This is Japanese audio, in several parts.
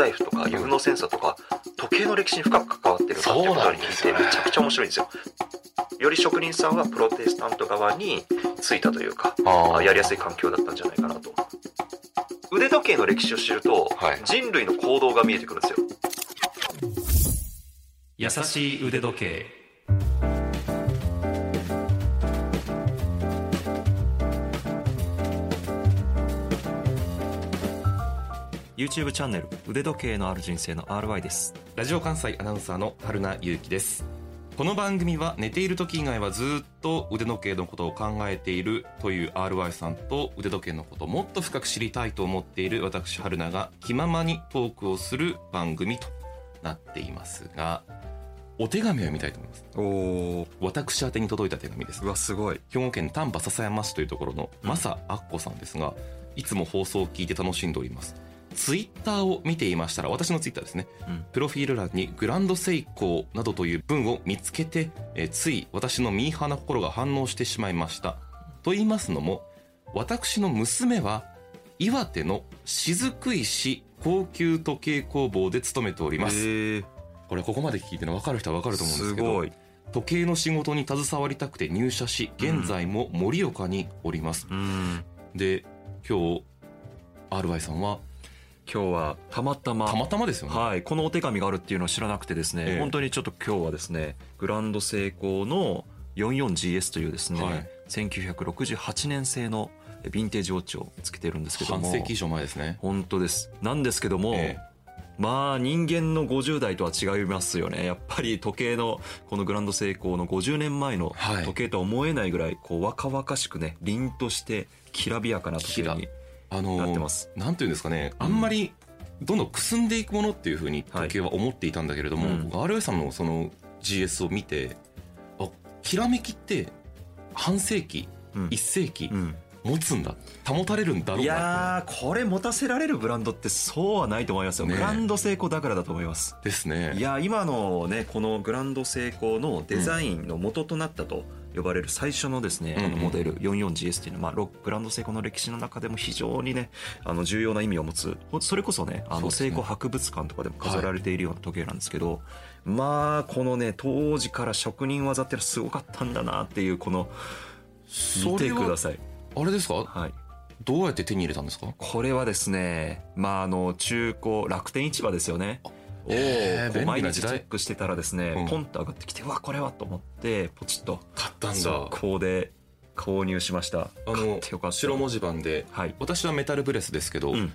財布とか有能センサーとか時計の歴史に深く関わってるなっていうことに聞いてめちゃくちゃ面白いんですよ。より職人さんはプロテスタント側についたというかあやりやすい環境だったんじゃないかなと。腕時計の歴史を知ると、はい人類の行動が見えてくるんですよ。優しい腕時計 YouTube チャンネル腕時計のある人生の RY です。ラジオ関西アナウンサーの春名優希です。この番組は寝ている時以外はずっと腕時計のことを考えているという RY さんと腕時計のことをもっと深く知りたいと思っている私春名が気ままにトークをする番組となっていますがお手紙を読みたいと思いますおお、私宛てに届いた手紙ですうわすごい。兵庫県丹波篠山市というところのうんマサアッコさんですが、いつも放送を聞いて楽しんでおりますツイッターを見ていましたら私のツイッターですね、うん。プロフィール欄にグランドセイコーなどという文を見つけて、えーつい私のミーハーな心が反応してしまいました。と言いますのも私の娘は岩手の雫石高級時計工房で勤めております、これここまで聞いてるの分かる人は分かると思うんですけど。時計の仕事に携わりたくて入社し現在も盛岡におります、うん。で今日 RY さんは今日はたまたまたまたまですよね、はい、このお手紙があるっていうのを知らなくてですね、ええ。本当にちょっと今日はですねグランドセイコーの 44GS というですね、はい。1968年製のヴィンテージウォッチをつけてるんですけども。半世紀以上前ですね。本当です。なんですけども、えまあ人間の50代とは違いますよね。やっぱり時計のこのグランドセイコーの50年前のはい。時計とは思えないぐらいこう若々しくね凛としてきらびやかな時計にあのなんていうんですかねうん。あんまりどんどんくすんでいくものっていうふうに時計は思っていたんだけれども、はいうん。僕 RY さんのその GS を見てあきらめきって半世紀うん。一世紀うん。持つんだ保たれるんだろういなやーこれ持たせられるブランドってそうはないと思いますよ、ねグランド成功だからだと思います。ですね。いやー今のねこのグランド成功のデザインの元となったと呼ばれる最初のですね、あのモデル 44GS っていうのは、まあ、ログランド成功の歴史の中でも非常にねあの重要な意味を持つほそれこそねあの成功博物館とかでも飾られているような時計なんですけど、まあこのね当時から職人技ってのはすごかったんだなっていうこの見てください。あれですか？はい。どうやって手に入れたんですか？これはですね、まあ、あの中古楽天市場ですよね。をへーこう毎日チェックしてたらですね、うんポンと上がってきて、うわ、これはと思って、ポチッと買ったんだ速攻で購入しました。あの。白文字盤ではい。私はメタルブレスですけど、うん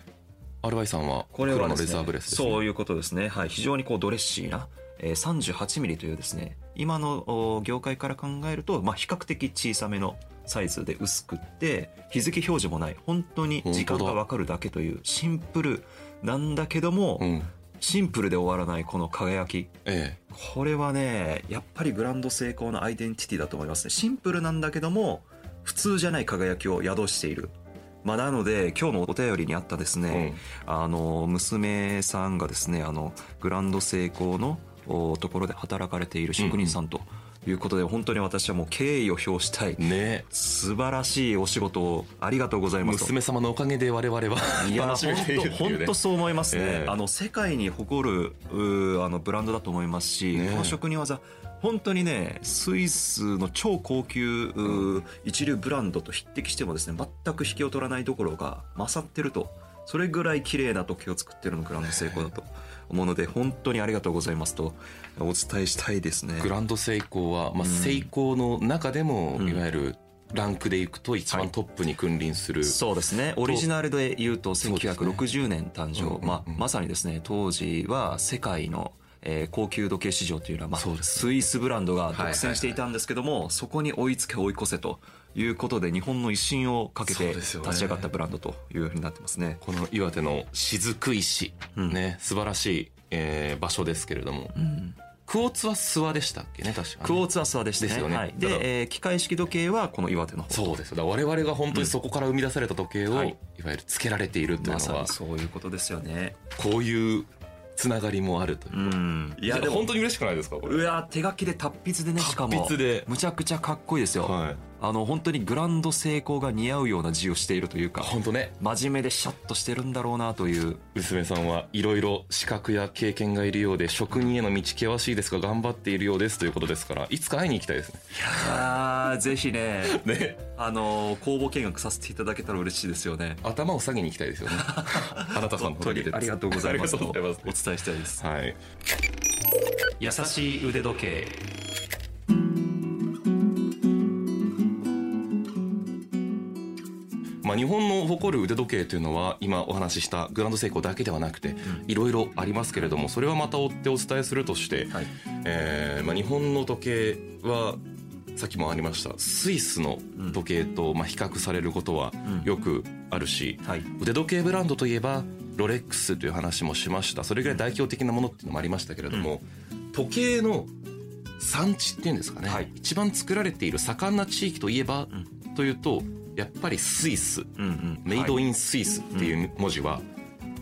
RY さんは黒のレザーブレスですねそういうことですね。はい。非常にこうドレッシーな、えー、38ミリというですね、今のお業界から考えると、まあ、比較的小さめのサイズで薄くって、日付表示もない、本当に時間がわかるだけというシンプルなんだけども、うんシンプルで終わらないこの輝き。えこれはね、やっぱりグランド成功のアイデンティティだと思いますね。シンプルなんだけども、普通じゃない輝きを宿している。まあ、なので、今日のお便りにあったですえね、あの、娘さんがですね、あの、グランド成功のおところで働かれている職人さんということで、本当に私はもう敬意を表したいうん。ね。素晴らしいお仕事をありがとうございますと。娘様のおかげで我々はいや楽しめているっていう本ね当そう思いますね、ええ。あの世界に誇るあのブランドだと思いますし、ねこの職人技本当にねスイスの超高級、一流ブランドと匹敵してもですね全く引けを取らないどころか勝ってると。それぐらい綺麗な時計を作ってるのがグランド成功だと思うので本当にありがとうございますとお伝えしたいですね。グランドセイコーは、まあ、うん。セイコーの中でも、うん。いわゆるランクでいくと一番トップに君臨する、そうですね。オリジナルで言うとそうですね1960年誕生、うんうんうん。まあ、まさにですね当時は世界の、えー高級時計市場というのは、まあ、スイスブランドが独はいはいはい占していたんですけども、そこに追いつけ追い越せということで日本の威信をかけて立ち上がったブランドというふうになってますね。この岩手の雫石、うん。ね素晴らしい、えー場所ですけれども。うん。クォーツは諏訪でしたっけね確かね。クォーツアスワでしたね。ですよね。はい、で、えー機械式時計はこの岩手の方そうです我々が本当にそこから生み出された時計を、はい。い、わゆるつけられているというまさのはにそういうことですよね。こういうつながりもあるというう、ん、いいややでも。本当に嬉しくないですかこれ。うわ手書きで達筆でねしかも。むちゃくちゃかっこいいですよ。はいあの本当にグランド成功が似合うような字をしているというか本当ね。真面目でシャッとしてるんだろうなという。娘さんはいろいろ資格や経験がいるようで職人への道険しいですが頑張っているようですということですからいつか会いに行きたいですね。あーぜひね。ね。あの公募見学させていただけたら嬉しいですよね。頭を下げに行きたいですよね。あなたさんの本当にありがとうございます。お伝えしたいです。はい。優しい腕時計まあ、日本の誇る腕時計というのは今お話ししたグランドセイコーだけではなくていろいろありますけれどもそれはまた追ってお伝えするとして、はい。えーまあ、日本の時計はさっきもありましたスイスの時計とまあ比較されることはよくあるし、はい。腕時計ブランドといえばロレックスという話もしました。それぐらい代表的なものっていうのもありましたけれども、時計の産地っていうんですかね、はい。一番作られている盛んな地域といえば、というとやっぱりスイス。うんうん。メイドインンスイスっていう文字は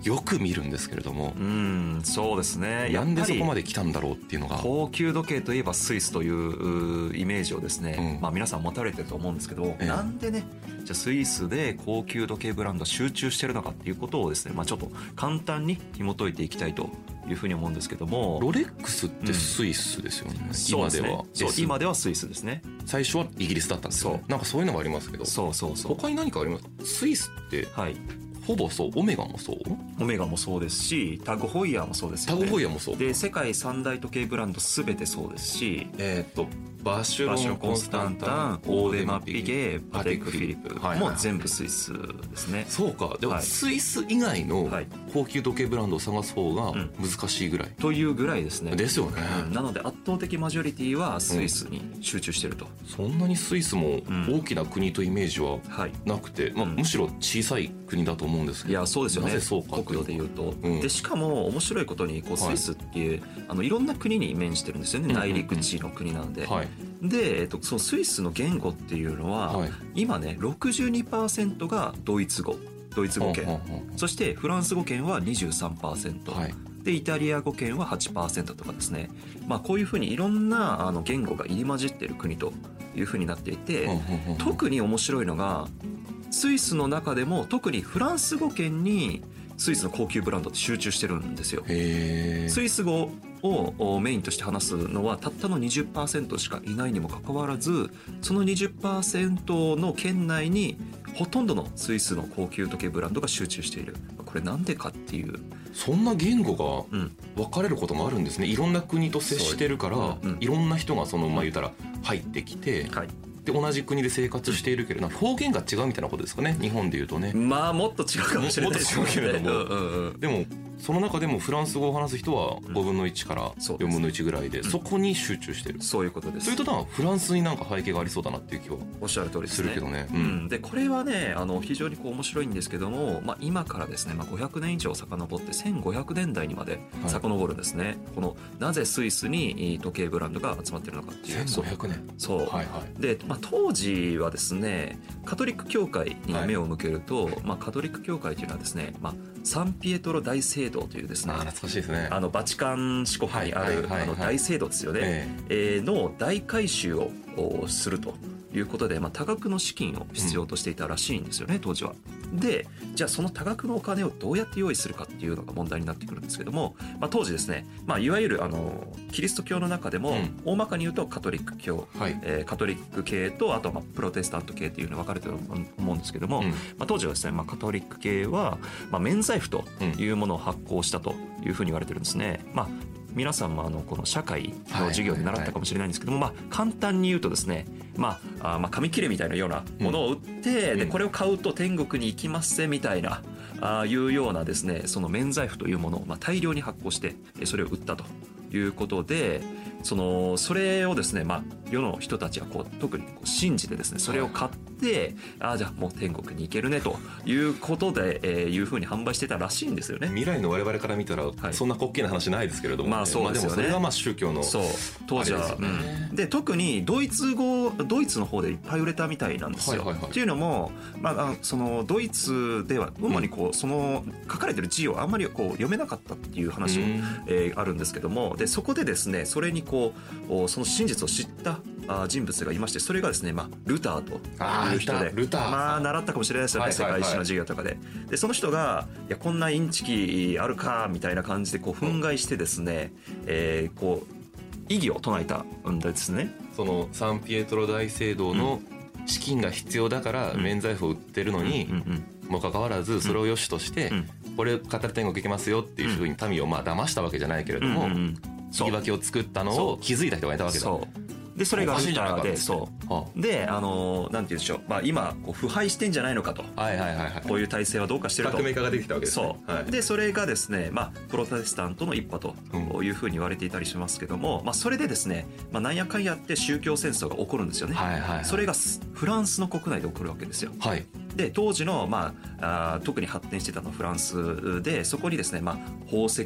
よく見るんですけれども、うんそうですね。なんでそこまで来たんだろうっていうのが。高級時計といえばスイスといううイメージをですね、うん。まあ、皆さん持たれてると思うんですけど、ええ。なんでねじゃあスイスで高級時計ブランド集中してるのかっていうことをですね、まあ、ちょっと簡単に紐解いていきたいというふうに思うんですけどもロレックスってスイスですよね、そう今では。そう S 今ではスイスですね。最初はイギリスだったんですよね。そう。なんかそういうのがありますけどそうそうそう。他に何かあります？かスイスってはいほぼそうオメガもそう？オメガもそうですしタグホイヤーもそうですよね。タゴホイヤもそうで世界三大時計ブランド全てそうですしえっ、とバッシュロンコンスタンタンオーデマピゲパテックフィリップはいもう全部スイスですね。そうか。でもはい。スイス以外のはい高級時計ブランドを探す方がうん。難しいぐらい、というぐらいですね。ですよね、うん。なので圧倒的マジョリティはスイスに集中してると、そんなにスイスもん。大きな国とイメージははい。なくて、まあ、うん。むしろ小さい国だと思うんですけど。いやそうですよね。なぜそうか国土でいうと、うん。でしかも面白いことにこうスはい。イスっていう、あのいろんな国に面してるんですよね、うんうんうん。内陸地の国なんで、はい。で、えっと、そのスイスの言語っていうのは、はい。今ね62%がドイツ語ドイツ語圏、そしてフランス語圏は23%、はい。でイタリア語圏は8%とかですね、まあ、こういうふうにいろんなあの言語が入り混じってる国というふうになっていて、特に面白いのがスイスの中でも特にフランス語圏にスイスの高級ブランドって集中してるんですよ。スイス語をメインとして話すのはたったの20%しかいないにもかかわらずその20%の圏内にほとんどのスイスの高級時計ブランドが集中している。これなんでかっていう、そんな言語うん、が分かれることもあるんですね。いろんな国と接してるから、そううん。いろんな人がそのまあ言うたら入ってきて、はい、で同じ国で生活しているけれど表現が違うみたいなことですかね。日本で言うとね、まあもっと違うかもしれないですもっと違うけれども。うんうんうん。でもその中でもフランス語を話す人は5分の1からそうです。4分の1ぐらいでそこに集中してる、そういうことです。それとなんかフランスになんか背景がありそうだなっていう気はおっしゃる通りでするけどね。ううん。ん、でこれはねあの非常にこう面白いんですけども、まあ、今からですね、まあ、500年以上遡って1500年代にまではい。遡るんですね、このなぜスイスにえー時計ブランドが集まってるのかっていう。そう1500年。そう、はいはい。で、まあ、当時はですねカトリック教会に目を向けると、まあ、カトリック教会というのはですね、まあ、サンピエトロ大聖堂というですね懐かしいですね。あのバチカン四国にあるあの大聖堂ですよね、え。えーの大改修をおするということで、まあ、多額の資金を必要としていたらしいんですよね、当時は。でじゃあその多額のお金をどうやって用意するかっていうのが問題になってくるんですけども、まあ、当時ですね、まあ、いわゆるあのキリスト教の中でも、うん。大まかに言うとカトリック教、えはい。えーカトリック系とあとはまあプロテスタント系っていうのが分かれてると思うんですけども、うん。まあ、当時はですね、まあ、カトリック系は、まあ、免罪符というものを発行したというふうに言われてるんですね。まあ皆さんもあのこの社会の授業で習ったかもしれないんですけども、まあ、簡単に言うとですね、まあ、あまあ紙切れみたいなようなものを売って、うん。でこれを買うと天国に行きますぜみたいなあいうようなですねその免罪符というものをまあ大量に発行してえそれを売ったということでそのそれをですね、まあ、世の人たちはこう特にこう信じてですねそれを買って、ああじゃあもう天国に行けるねということで、えーいうふうに販売してたらしいんですよね。未来の我々から見たら、い。そんな滑稽な話ないですけれども、まあそうですよね。まあ、でもそれがまあ宗教のそう。当時はうん。で特にドイツ語ドイツの方でいっぱい売れたみたいなんですよ。はいはいはい。っていうのも、まああ、そのドイツでは主にこうその書かれてる字をあんまりこう読めなかったっていう話も、うん。えーあるんですけどもでそこでですねそれにこうおその真実を知ったあ人物がいましてそれがですね、まあ、ルターという人でいた。ルターまあ習ったかもしれないですよね、はいはいはい。世界史の授業とかで。でその人がいやこんなインチキあるかみたいな感じでこう憤慨してですね、えーこう異議を唱えたんですね。そのサンピエトロ大聖堂の資金が必要だからうん。免罪符を売ってるのにもかかわらずそれを良しとしてうん。これ語る天国行けますよっていうふうに民をまあ騙したわけじゃないけれどもうんうんうんそう。言い訳を作ったのを気づいた人がいたわけだ。でそれがルターでそう。はであのなんて言うんでしょう、まあ、今こう腐敗してんじゃないのかと。あはいはいはいはい。こういう体制はどうかしてると。革命家ができたわけですね。そう、はい。でそれがですね、まあ、プロテスタントの一派というふうに言われていたりしますけども、まあ、それでですね、まあ、なんやかんやって宗教戦争が起こるんですよね、はいはいはい。それがスフランスの国内で起こるわけですよ。はい。で当時の、まあ、あー特に発展してたのはフランスでそこにですね、まあ、宝石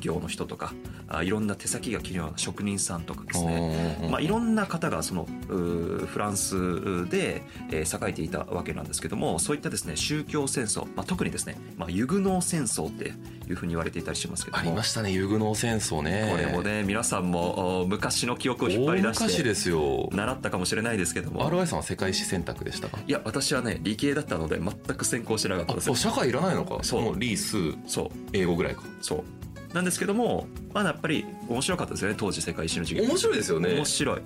業の人とかあいろんな手先が器用な職人さんとかですねまあ、いろんな方がそのフランスで、えー栄えていたわけなんですけどもそういったですね宗教戦争、まあ、特にですね、まあ、ユグノー戦争っていうふうに言われていたりしますけどもありましたねユグノー戦争ね。これもね皆さんもお昔の記憶を引っ張大り出して昔ですよ。習ったかもしれないですけども RY さんは世界史選択でしたか？いや私はね理系だったので全く専攻してなかったですよ社会いらないのか。そうもう理数そう英語ぐらいか。そうなんですけどもまあやっぱり面白かったですよね当時世界史の授業面白いですよね。面白い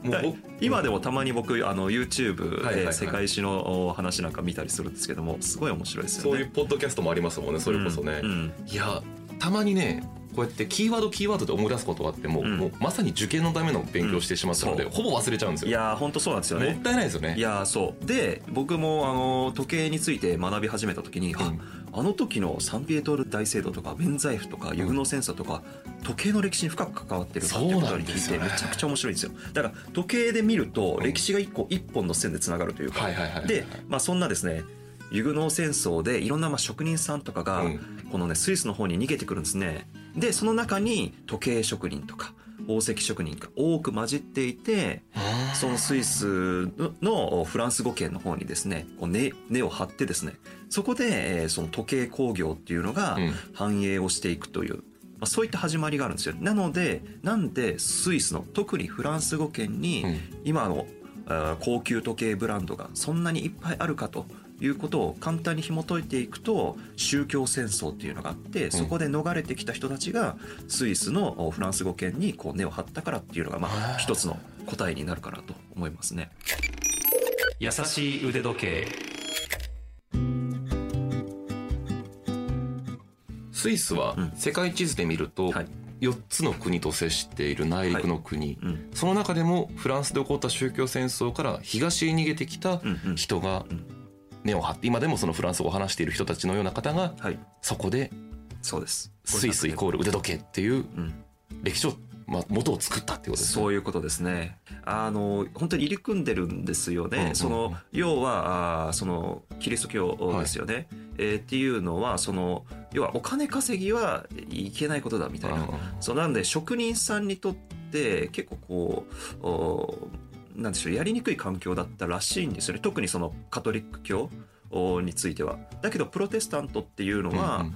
今でもたまに僕あの YouTube で世界史のお話なんか見たりするんですけどもすごい面白いですよねそういうポッドキャストもありますもんね。それこそね。うんうんいやたまにねこうやってキーワードキーワードで思い出すことがあっても、うん。もうまさに受験のための勉強をしてしまったので、う。んほぼ忘れちゃうんですよ。いやー本当そうなんですよもっねたいないですよね。いやーそう。で僕もあの時計について学び始めた時に、あの時のサンピエトル大聖堂とか免罪符とかユグノー戦争とか時計の歴史に深く関わってるなっていうことに聞いてめちゃくちゃ面白いんですよ。だから時計で見ると歴史が一個一本の線でつながるというか、はいはいはいはい。で、まあ、そんなですねユグノー戦争でいろんなまあ職人さんとかがうん。このねスイスの方に逃げてくるんですね。でその中に時計職人とか宝石職人が多く混じっていてそのスイスのフランス語圏の方にですねこう根根を張ってですねそこでえーその時計工業っていうのがうん。繁栄をしていくという、まあ、そういった始まりがあるんですよ。なのでなんでスイスの特にフランス語圏にうん。今の高級時計ブランドがそんなにいっぱいあるかということを簡単に紐解いていくと宗教戦争っていうのがあってそこで逃れてきた人たちがスイスのおフランス語圏にこう根を張ったからっていうのがまあ一つの答えになるかなと思いますね。優しい腕時計。スイスはうん世界地図で見るとはい4つの国と接している内陸の国、うん。その中でもフランスで起こった宗教戦争から東へ逃げてきた人がうん。根を張って今でもそのフランス語を話している人たちのような方がはい。そこでそうです。スイスイコール腕時計っていううん。歴史を、まあ、元を作ったっていうことですね。そういうことですね。あの本当に入り組んでるんですよね。うんうんうん。その要はあーそのキリスト教ですよね。えーっていうのはその要はお金稼ぎはいけないことだみたいな。そうなんで職人さんにとって結構こうおなんでしょうやりにくい環境だったらしいんですよね。特にそのカトリック教おについては。だけどプロテスタントっていうのは、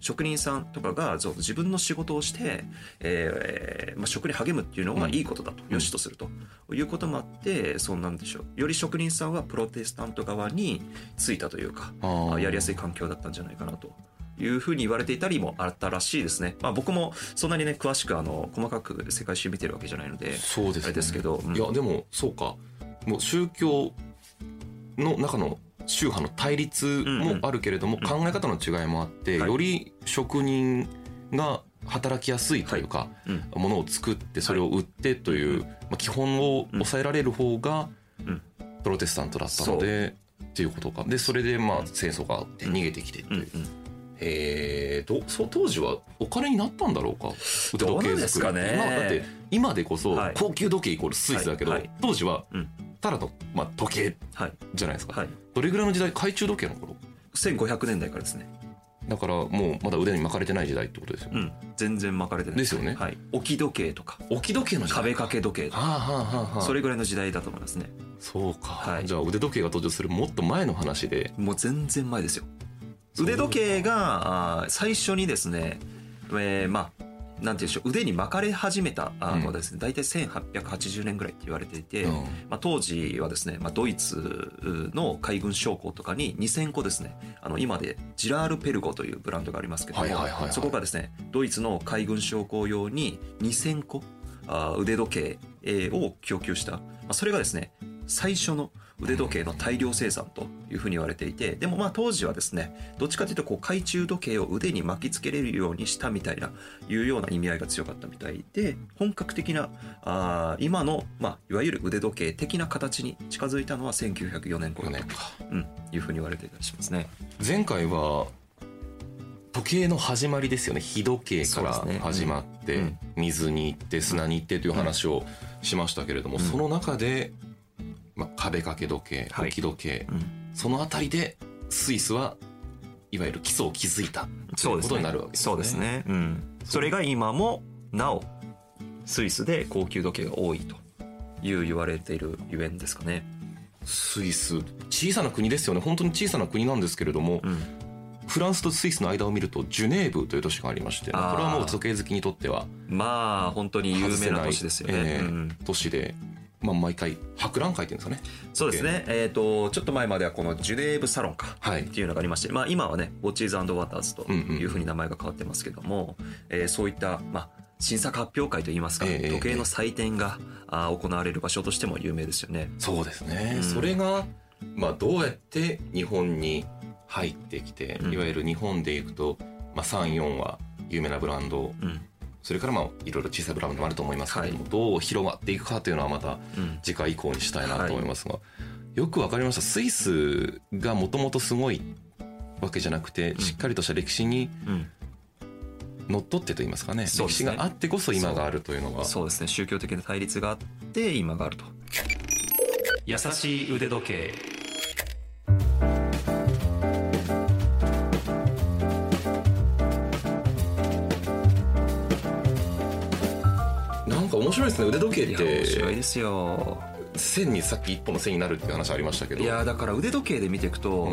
職人さんとかが自分の仕事をして、えーまあ、職に励むっていうのがいいことだと、うん良しとするということもあってそうなんでしょうより職人さんはプロテスタント側についたというかやりやすい環境だったんじゃないかなと。いうふうに言われていたりもあったらしいですね。まあ僕もそんなにね詳しくあの細かく世界史見てるわけじゃないので、そうですね。あれですけど、うん。いやでもそうか。もう宗教の中の宗派の対立もあるけれども、うん。考え方の違いもあって、はい。より職人が働きやすいというか、うん。ものを作ってそれを売ってという、まあ、基本を抑えられる方がうん。プロテスタントだったので、っていうことか。でそれでまあ戦争があって逃げてきてっていう、うんうんへえどそう当時はお金になったんだろうか？腕時計ですかね。今だって今でこそはい。高級時計イコールスイスだけど、はい。はい。当時はうん。ただの、まあ、時計はい。じゃないですか、はい。どれぐらいの時代懐中時計の頃？1500年代からですね。だからもうまだ腕に巻かれてない時代ってことですよね、うん。全然巻かれてない。ですよね。はい。置き時計とか。置き時計の時代。壁掛け時計とか。はあはあはあはあ。それぐらいの時代だと思いますね。そうか、はい。じゃあ腕時計が登場するもっと前の話で。もう全然前ですよ。腕時計が最初にですね、えーまあなんていうんでしょう腕に巻かれ始めたあのですね、大体1880年ぐらいって言われていて、うん。まあ、当時はですね、まあ、ドイツの海軍将校とかに2000個ですねあの今でジラール・ペルゴというブランドがありますけども、そこがですねドイツの海軍将校用に2000個腕時計えーを供給した、まあ、それがですね最初の腕時計の大量生産というふうに言われていてでもまあ当時はですねどっちかというとこう懐中時計を腕に巻きつけれるようにしたみたいないうような意味合いが強かったみたいで本格的なあー今の、まあ、いわゆる腕時計的な形に近づいたのは1904年頃4と、年か。うん、いうふうに言われていたりしますね。前回は時計の始まりですよね。日時計から始まって、うん。水に行って砂に行ってという話をしましたけれども、うん。その中で、まあ、壁掛け時計はい置き時計、うんそのあたりでスイスはいわゆる基礎を築いたということになるわけですね。そうですね。うん。それが今もなおスイスで高級時計が多いという言われているゆえんですかね。スイス小さな国ですよね本当に小さな国なんですけれども、うん。フランスとスイスの間を見るとジュネーブという都市がありまして、これはもう時計好きにとってはまあ本当に有名な都市ですよね。えーうん都市で、まあ、毎回博覧会っていうんですかね。そうですね。えっ、とちょっと前まではこのジュネーブサロンか。はい。っていうのがありまして、まあ、今はねウォッチーズワターズとうんうんいうふうに名前が変わってますけども、えーそういった、まあ、新作発表会といいますか、ええ時計の祭典が、あー行われる場所としても有名ですよね。そうですね、うん。それが、まあ、どうやって日本に入ってきて、うん。いわゆる日本でいくと、まあ、34は有名なブランドうんそれからまあいろいろ小さいブランドもあると思いますけれども、はどう広がっていくかというのはまたうん。次回以降にしたいなと思います。が、よくわかりました。スイスがもともとすごいわけじゃなくて、ん。しっかりとした歴史にうん。のっとってと言いますかね。歴史があってこそ今があるというのが。そうですね。宗教的な対立があって今があると。優しい腕時計か面白いですね。腕時計っいや面白いてですよ。線にさっき一本の線になるっていう話ありましたけど。いやだから腕時計で見ていくと、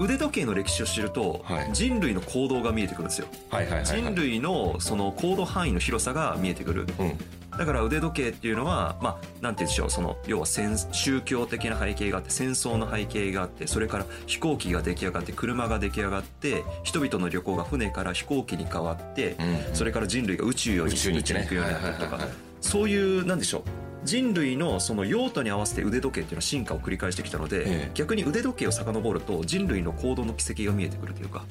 うん。腕時計の歴史を知ると、はい。人類の行動が見えてくるんですよ。はいはいはい、はい、人類のその行動範囲の広さが見えてくる。うんだから腕時計っていうのは、まあ、なんて言うんでしょう、その、要は戦宗教的な背景があって、戦争の背景があって、それから飛行機が出来上がって、車が出来上がって、人々の旅行が船から飛行機に変わって、うんそれから人類が宇宙に宇宙に行くようになったりとか。そういう、なんでしょう。人類のその用途に合わせて腕時計っていうのは進化を繰り返してきたので、ええ。逆に腕時計を遡ると人類の行動の軌跡が見えてくるというか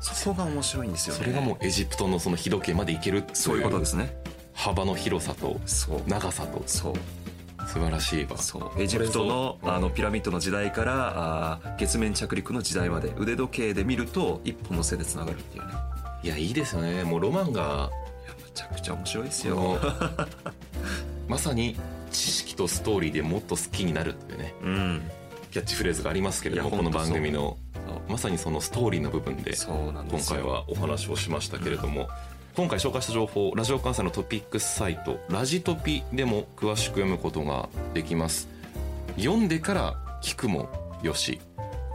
そこが面白いんですよね。それがもうエジプトのその日時計まで行けるそういうことですね幅の広さと長さとそう。素晴らしいわ。エジプトのあのピラミッドの時代からあー月面着陸の時代まで腕時計で見ると一本の背でつながるっていうね。いやいいですよね。もうロマンがいやめちゃくちゃ面白いですよ。まさに知識とストーリーでもっと好きになるっていうね。うん。キャッチフレーズがありますけれどもこの番組の。まさにそのストーリーの部分で今回はお話をしましたけれども、今回紹介した情報ラジオ関西のトピックスサイトラジトピでも詳しく読むことができます。読んでから聞くもよし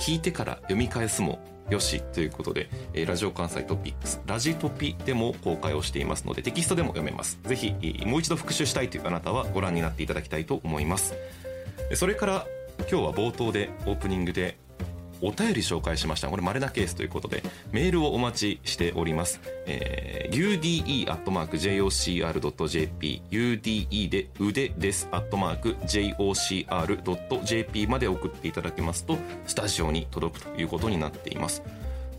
聞いてから読み返すもよしということで、えーラジオ関西トピックスラジトピでも公開をしていますのでテキストでも読めます。ぜひもう一度復習したいというあなたはご覧になっていただきたいと思います。それから今日は冒頭でオープニングでお便り紹介しました。これ稀なケースということでメールをお待ちしております、えー、ude.jocr.jp ude で腕です .jocr.jp まで送っていただけますとスタジオに届くということになっています。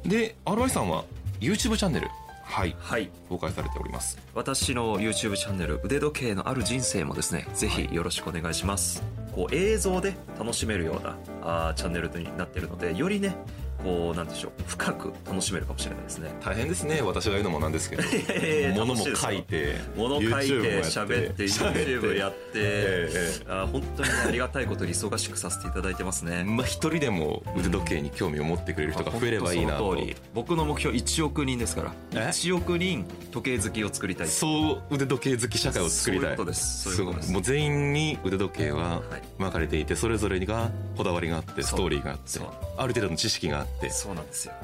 で RY さんは YouTube チャンネルはい。はい。公開されております。私の YouTube チャンネル腕時計のある人生もですねぜひよろしくお願いします、こう映像で楽しめるようなあーチャンネルになっているのでよりねこうなんでしょう深く楽しめるかもしれないですね。大変ですね私が言うのもなんですけど。物も書いて物書いてや喋って YouTube やって、えええあー本当にありがたいことに忙しくさせていただいてますね。まあ、一人でも腕時計に興味を持ってくれる人が増えればいいなと。僕の目標1億人ですから。え？1億人時計好きを作りたい。そう腕時計好き社会を作りたい。そういうことです。そういうことです。ごもう全員に腕時計ははい。巻かれていてそれぞれがこだわりがあってストーリーがあってある程度の知識があってそうなんですよ。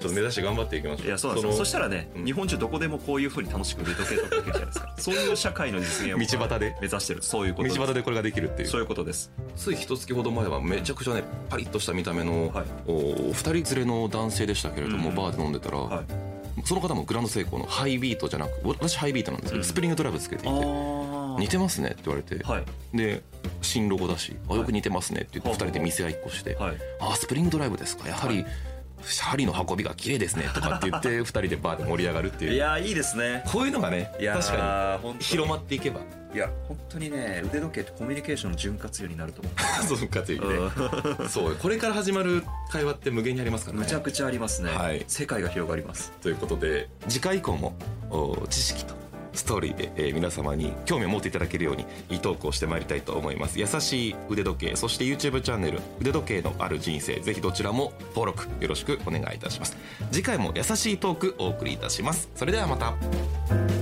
ちょっと目指して頑張っていきましょう。いやそうなんですそしたらね、うん。日本中どこでもこういうふうに楽しく腕時計とかできるじゃないですか。そういう社会の実現を道端で？目指してる。そういうことで。す道端でこれができるっていう。そういうことです。つい一月ほど前はめちゃくちゃねパリッとした見た目の、はい。お二人連れの男性でしたけれども、うん。バーで飲んでたら、はい。その方もグランドセイコーのハイビートじゃなく私ハイビートなんですけど、うん。スプリングドライブつけていて。あ似てますねって言われて、はい。で新ロゴだしあよく似てますねって言ってはい二人で店合いっこして、はい。あスプリングドライブですか。やはり、針の運びが綺麗ですねとかって言って 二人でバーで盛り上がるっていう。いやーいいですね。こういうのがね確かに広まっていけば。いや本当にね腕時計ってコミュニケーションの潤滑油になると思う。そうかついて、うん。そうこれから始まる会話って無限にありますからね。むちゃくちゃありますね、はい。世界が広がります。ということで次回以降もお知識とストーリーで、えー皆様に興味を持っていただけるようにいいトークをしてまいりたいと思います。優しい腕時計そして YouTube チャンネル腕時計のある人生ぜひどちらも登録よろしくお願いいたします。次回も優しいトークお送りいたします。それではまた。